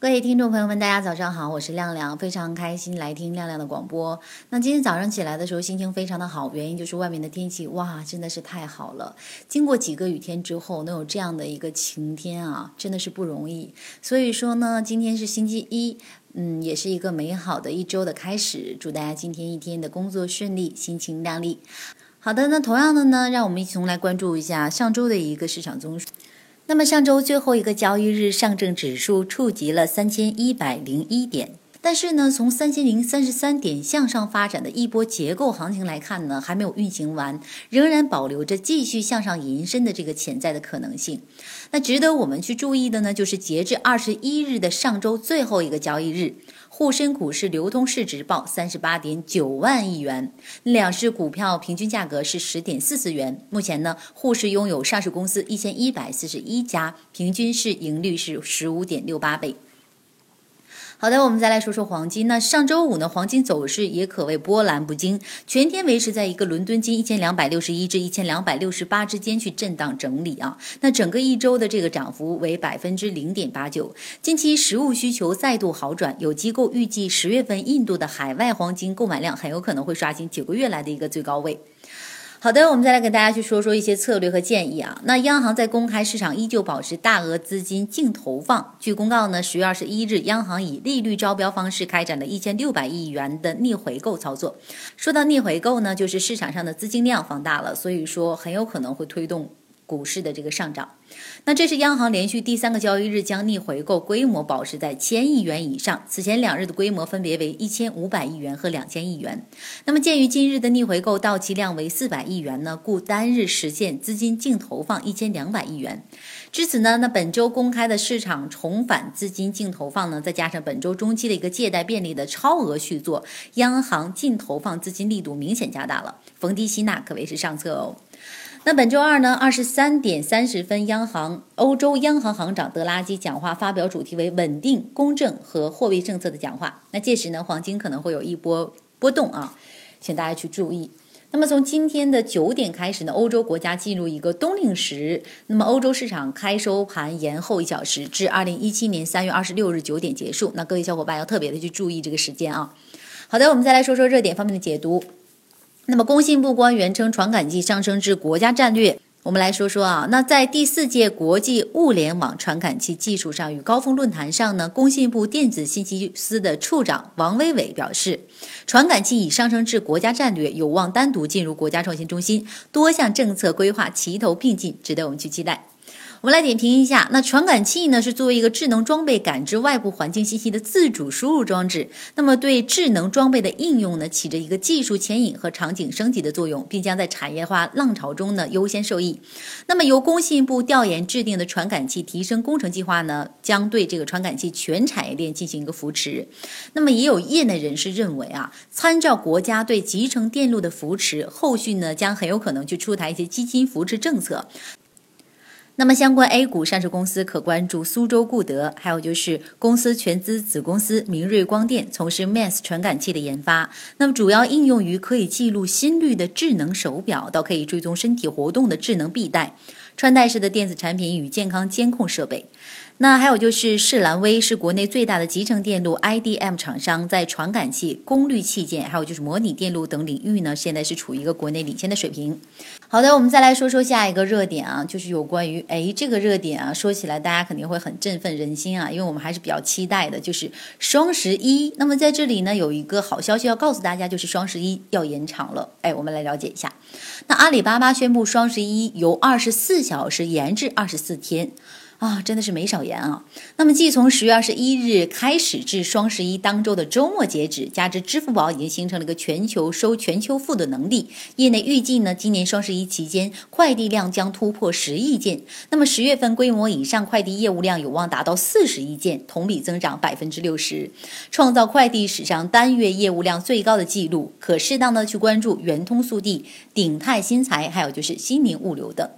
各位听众朋友们，大家早上好，我是亮亮，非常开心来听亮亮的广播。那今天早上起来的时候心情非常的好，原因就是外面的天气哇，真的是太好了。经过几个雨天之后，能有这样的一个晴天啊，真的是不容易。所以说呢，今天是星期一，嗯，也是一个美好的一周的开始。祝大家今天一天的工作顺利，心情亮丽。好的，那同样的呢，让我们一起来关注一下上周的一个市场综述。那么上周最后一个交易日，上证指数触及了三千一百零一点，但是呢，从三千零三十三点向上发展的一波结构行情来看呢，还没有运行完，仍然保留着继续向上延伸的这个潜在的可能性。那值得我们去注意的呢，就是截至二十一日的上周最后一个交易日。沪深股市流通市值报三十八点九万亿元，两市股票平均价格是十点四四元。目前呢，沪市拥有上市公司一千一百四十一家，平均市盈率是十五点六八倍。好的，我们再来说说黄金。那上周五呢，黄金走势也可谓波澜不惊，全天维持在一个伦敦金一千两百六十一至一千两百六十八之间去震荡整理啊。那整个一周的这个涨幅为百分之零点八九。近期实物需求再度好转，有机构预计十月份印度的海外黄金购买量很有可能会刷新九个月来的一个最高位。好的，我们再来给大家去说说一些策略和建议啊。那央行在公开市场依旧保持大额资金净投放。据公告呢，十月二十一日，央行以利率招标方式开展了一千六百亿元的逆回购操作。说到逆回购呢，就是市场上的资金量放大了，所以说很有可能会推动。股市的这个上涨，那这是央行连续第三个交易日将逆回购规模保持在千亿元以上。此前两日的规模分别为一千五百亿元和两千亿元。那么鉴于今日的逆回购到期量为四百亿元呢，故单日实现资金净投放一千两百亿元。至此呢，那本周公开的市场重返资金净投放呢，再加上本周中期的一个借贷便利的超额续作，央行净投放资金力度明显加大了，逢低吸纳可谓是上策哦。那本周二呢，二十三点三十分，央行欧洲央行行长德拉基讲话，发表主题为稳定、公正和货币政策的讲话。那届时呢，黄金可能会有一波波动啊，请大家去注意。那么从今天的九点开始呢，欧洲国家进入一个冬令时，那么欧洲市场开收盘延后一小时，至二零一七年三月二十六日九点结束。那各位小伙伴要特别的去注意这个时间啊。好的，我们再来说说热点方面的解读。那么，工信部官员称，传感器上升至国家战略。我们来说说啊，那在第四届国际物联网传感器技术上与高峰论坛上呢，工信部电子信息司的处长王伟伟表示，传感器已上升至国家战略，有望单独进入国家创新中心，多项政策规划齐头并进，值得我们去期待。我们来点评一下，那传感器呢是作为一个智能装备感知外部环境信息的自主输入装置，那么对智能装备的应用呢起着一个技术牵引和场景升级的作用，并将在产业化浪潮中呢优先受益。那么由工信部调研制定的传感器提升工程计划呢，将对这个传感器全产业链进行一个扶持。那么也有业内人士认为啊，参照国家对集成电路的扶持，后续呢将很有可能去出台一些基金扶持政策。那么，相关 A 股上市公司可关注苏州固德，还有就是公司全资子公司明锐光电，从事 Mass 传感器的研发。那么，主要应用于可以记录心率的智能手表，到可以追踪身体活动的智能臂带、穿戴式的电子产品与健康监控设备。那还有就是士兰威是国内最大的集成电路 IDM 厂商，在传感器、功率器件，还有就是模拟电路等领域呢，现在是处于一个国内领先的水平。好的，我们再来说说下一个热点啊，就是有关于哎这个热点啊，说起来大家肯定会很振奋人心啊，因为我们还是比较期待的，就是双十一。那么在这里呢，有一个好消息要告诉大家，就是双十一要延长了。哎，我们来了解一下。那阿里巴巴宣布，双十一由二十四小时延至二十四天。啊，真的是没少延啊！那么，继从十月二十一日开始至双十一当周的周末截止，加之支付宝已经形成了一个全球收全球付的能力，业内预计呢，今年双十一期间快递量将突破十亿件。那么，十月份规模以上快递业务量有望达到四十亿件，同比增长百分之六十，创造快递史上单月业务量最高的记录。可适当的去关注圆通速递、鼎泰新材，还有就是新宁物流等。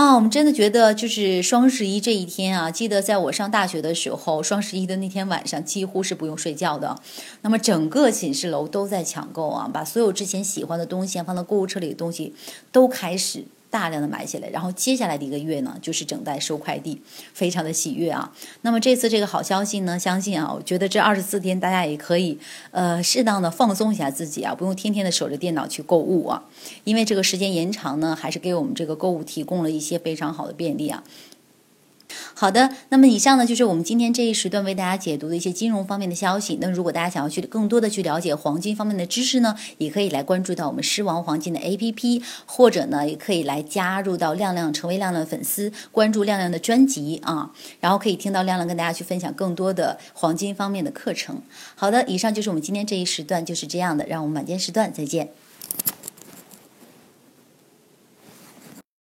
啊，我们真的觉得就是双十一这一天啊，记得在我上大学的时候，双十一的那天晚上几乎是不用睡觉的。那么整个寝室楼都在抢购啊，把所有之前喜欢的东西放到购物车里的东西都开始大量的买起来，然后接下来的一个月呢，就是等待收快递，非常的喜悦啊。那么这次这个好消息呢，相信啊，我觉得这二十四天大家也可以呃适当的放松一下自己啊，不用天天的守着电脑去购物啊，因为这个时间延长呢，还是给我们这个购物提供了一些非常好的便利啊。好的，那么以上呢就是我们今天这一时段为大家解读的一些金融方面的消息。那如果大家想要去更多的去了解黄金方面的知识呢，也可以来关注到我们狮王黄金的 APP，或者呢也可以来加入到亮亮，成为亮亮的粉丝，关注亮亮的专辑啊，然后可以听到亮亮跟大家去分享更多的黄金方面的课程。好的，以上就是我们今天这一时段就是这样的，让我们晚间时段再见。